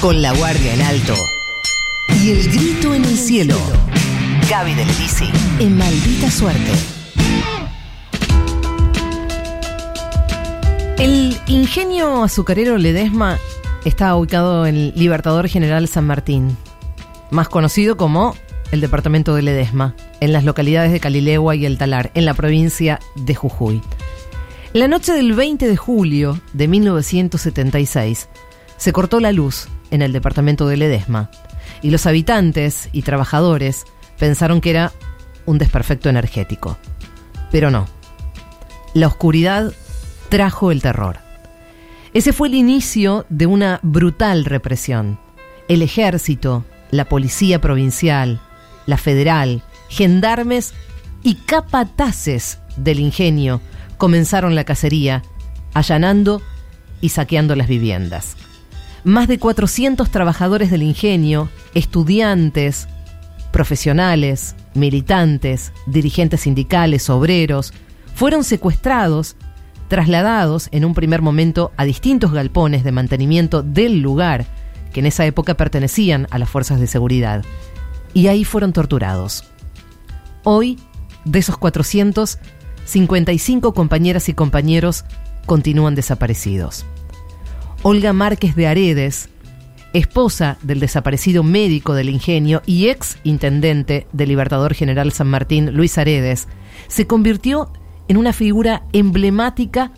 Con la guardia en alto y el grito en el cielo. Gaby del Lisi en maldita suerte. El ingenio azucarero Ledesma está ubicado en Libertador General San Martín, más conocido como el departamento de Ledesma, en las localidades de Calilegua y El Talar, en la provincia de Jujuy. La noche del 20 de julio de 1976 se cortó la luz en el departamento de Ledesma y los habitantes y trabajadores pensaron que era un desperfecto energético. Pero no. La oscuridad trajo el terror. Ese fue el inicio de una brutal represión. El ejército, la policía provincial, la federal, gendarmes y capataces del ingenio comenzaron la cacería, allanando y saqueando las viviendas. Más de 400 trabajadores del ingenio, estudiantes, profesionales, militantes, dirigentes sindicales, obreros, fueron secuestrados, trasladados en un primer momento a distintos galpones de mantenimiento del lugar, que en esa época pertenecían a las fuerzas de seguridad, y ahí fueron torturados. Hoy, de esos 400, 55 compañeras y compañeros continúan desaparecidos. Olga Márquez de Aredes, esposa del desaparecido médico del ingenio y ex intendente del Libertador General San Martín, Luis Aredes, se convirtió en una figura emblemática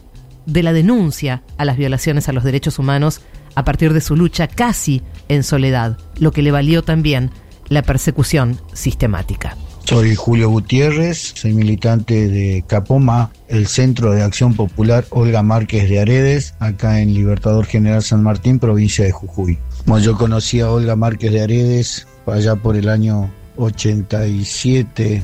de la denuncia a las violaciones a los derechos humanos a partir de su lucha casi en soledad, lo que le valió también la persecución sistemática. Soy Julio Gutiérrez, soy militante de Capoma, el Centro de Acción Popular Olga Márquez de Aredes, acá en Libertador General San Martín, provincia de Jujuy. Como yo conocí a Olga Márquez de Aredes allá por el año 87,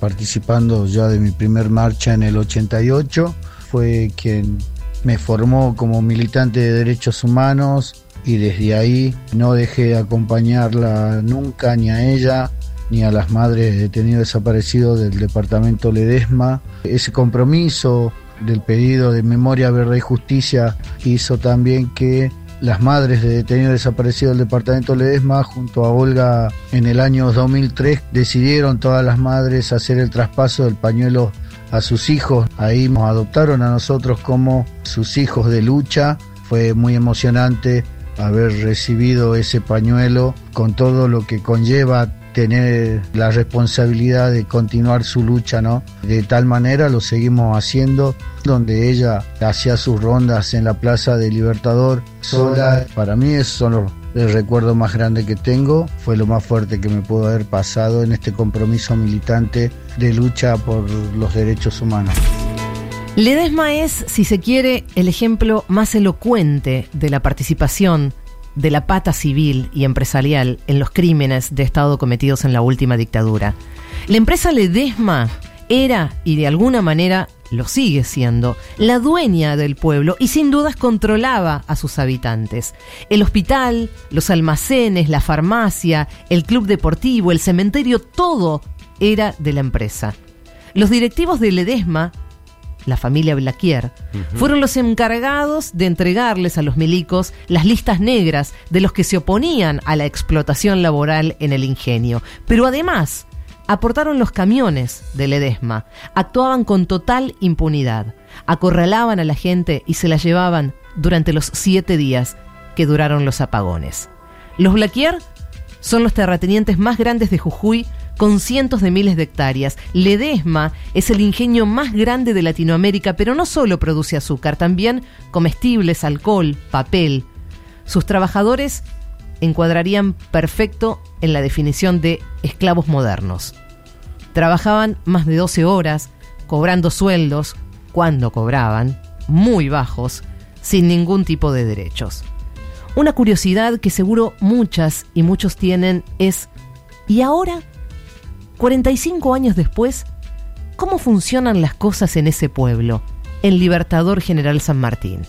participando ya de mi primer marcha en el 88, fue quien me formó como militante de derechos humanos y desde ahí no dejé de acompañarla nunca ni a ella ni a las madres de detenidos desaparecidos del departamento Ledesma. Ese compromiso del pedido de memoria, verdad y justicia hizo también que las madres de detenidos desaparecidos del departamento Ledesma, junto a Olga, en el año 2003 decidieron todas las madres hacer el traspaso del pañuelo a sus hijos. Ahí nos adoptaron a nosotros como sus hijos de lucha. Fue muy emocionante haber recibido ese pañuelo con todo lo que conlleva tener la responsabilidad de continuar su lucha, ¿no? De tal manera lo seguimos haciendo, donde ella hacía sus rondas en la Plaza de Libertador sola. Para mí esos son los el recuerdo más grande que tengo, fue lo más fuerte que me pudo haber pasado en este compromiso militante de lucha por los derechos humanos. Ledesma es, si se quiere, el ejemplo más elocuente de la participación de la pata civil y empresarial en los crímenes de Estado cometidos en la última dictadura. La empresa Ledesma era, y de alguna manera lo sigue siendo, la dueña del pueblo y sin dudas controlaba a sus habitantes. El hospital, los almacenes, la farmacia, el club deportivo, el cementerio, todo era de la empresa. Los directivos de Ledesma la familia Blaquier, fueron los encargados de entregarles a los milicos las listas negras de los que se oponían a la explotación laboral en el ingenio. Pero además, aportaron los camiones de Ledesma, actuaban con total impunidad, acorralaban a la gente y se la llevaban durante los siete días que duraron los apagones. Los Blaquier son los terratenientes más grandes de Jujuy con cientos de miles de hectáreas. Ledesma es el ingenio más grande de Latinoamérica, pero no solo produce azúcar, también comestibles, alcohol, papel. Sus trabajadores encuadrarían perfecto en la definición de esclavos modernos. Trabajaban más de 12 horas, cobrando sueldos, cuando cobraban, muy bajos, sin ningún tipo de derechos. Una curiosidad que seguro muchas y muchos tienen es, ¿y ahora 45 años después, ¿cómo funcionan las cosas en ese pueblo, en Libertador General San Martín?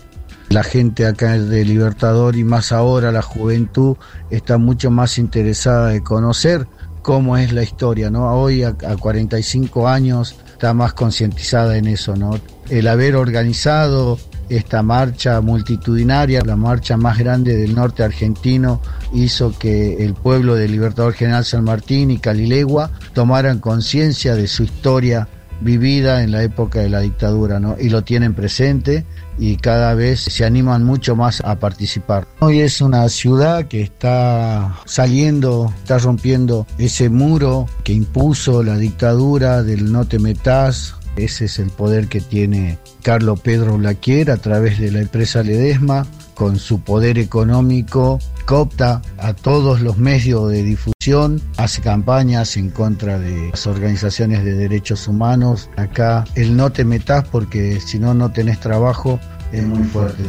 La gente acá de Libertador y más ahora la juventud está mucho más interesada de conocer cómo es la historia, ¿no? Hoy a, 45 años está más concientizada en eso, ¿no? El haber organizado esta marcha multitudinaria, la marcha más grande del norte argentino, hizo que el pueblo del Libertador General San Martín y Calilegua tomaran conciencia de su historia vivida en la época de la dictadura. Y lo tienen presente y cada vez se animan mucho más a participar. Hoy es una ciudad que está saliendo, está rompiendo ese muro que impuso la dictadura del no te metas. Ese es el poder que tiene Carlos Pedro Blaquier a través de la empresa Ledesma, con su poder económico, coopta a todos los medios de difusión, hace campañas en contra de las organizaciones de derechos humanos. Acá el no te metas porque si no, no tenés trabajo, es muy fuerte.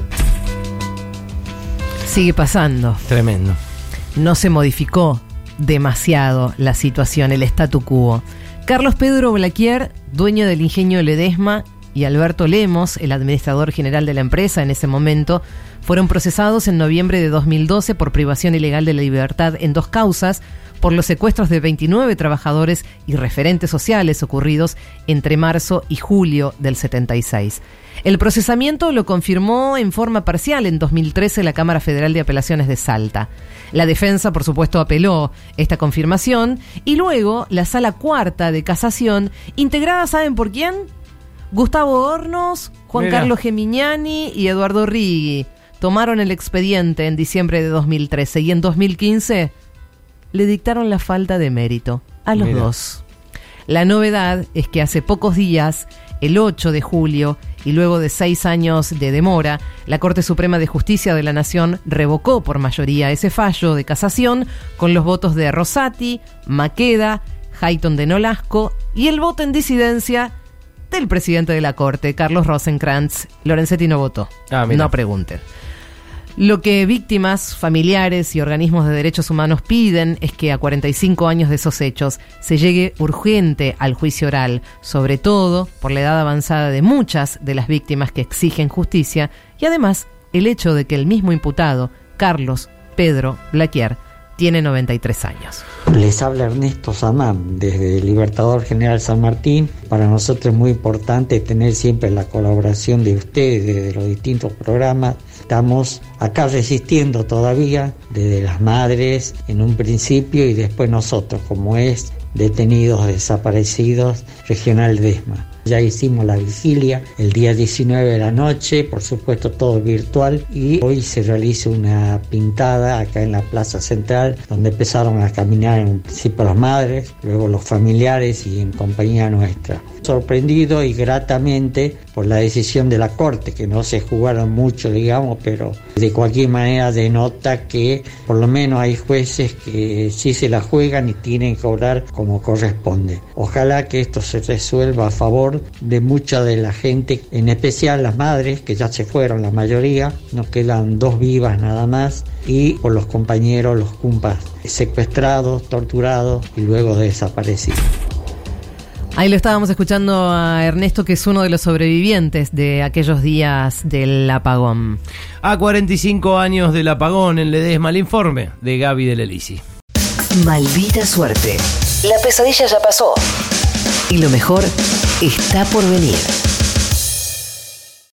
Sigue pasando. Tremendo. No se modificó demasiado la situación, el statu quo. Carlos Pedro Blaquier, dueño del ingenio Ledesma, y Alberto Lemos, el administrador general de la empresa en ese momento, fueron procesados en noviembre de 2012 por privación ilegal de la libertad en dos causas, por los secuestros de 29 trabajadores y referentes sociales ocurridos entre marzo y julio del 76. El procesamiento lo confirmó en forma parcial en 2013 la Cámara Federal de Apelaciones de Salta. La defensa, por supuesto, apeló esta confirmación y luego la Sala Cuarta de Casación, integrada, ¿saben por quién? Gustavo Hornos, Juan Mira. Carlos Gemignani y Eduardo Rigui tomaron el expediente en diciembre de 2013 y en 2015 le dictaron la falta de mérito a los Mira. dos. La novedad es que hace pocos días, el 8 de julio, y luego de seis años de demora, la Corte Suprema de Justicia de la Nación revocó por mayoría ese fallo de casación con los votos de Rosati, Maqueda, Hayton de Nolasco y el voto en disidencia del presidente de la Corte, Carlos Rosenkrantz. Lorenzetti no votó. Ah, no pregunten. Lo que víctimas, familiares y organismos de derechos humanos piden es que a 45 años de esos hechos se llegue urgente al juicio oral, sobre todo por la edad avanzada de muchas de las víctimas que exigen justicia y además el hecho de que el mismo imputado, Carlos Pedro Blaquier, tiene 93 años. Les habla Ernesto Samán desde Libertador General San Martín. Para nosotros es muy importante tener siempre la colaboración de ustedes desde los distintos programas. Estamos acá resistiendo todavía, desde las madres en un principio y después nosotros, como es detenidos desaparecidos Regional Desma. Ya hicimos la vigilia el día 19 de la noche, por supuesto todo virtual, y hoy se realiza una pintada acá en la Plaza Central, donde empezaron a caminar en principio las madres, luego los familiares y en compañía nuestra. Sorprendido y gratamente por la decisión de la Corte, que no se jugaron mucho, digamos, pero de cualquier manera denota que por lo menos hay jueces que sí se la juegan y tienen que obrar como corresponde. Ojalá que esto se resuelva a favor de mucha de la gente, en especial las madres, que ya se fueron la mayoría, nos quedan dos vivas nada más, y por los compañeros, los cumpas secuestrados, torturados y luego desaparecidos. Ahí lo estábamos escuchando a Ernesto, que es uno de los sobrevivientes de aquellos días del apagón. A 45 años del apagón en Ledesma, el informe de Gaby del Elisi. Maldita suerte. La pesadilla ya pasó. Y lo mejor está por venir.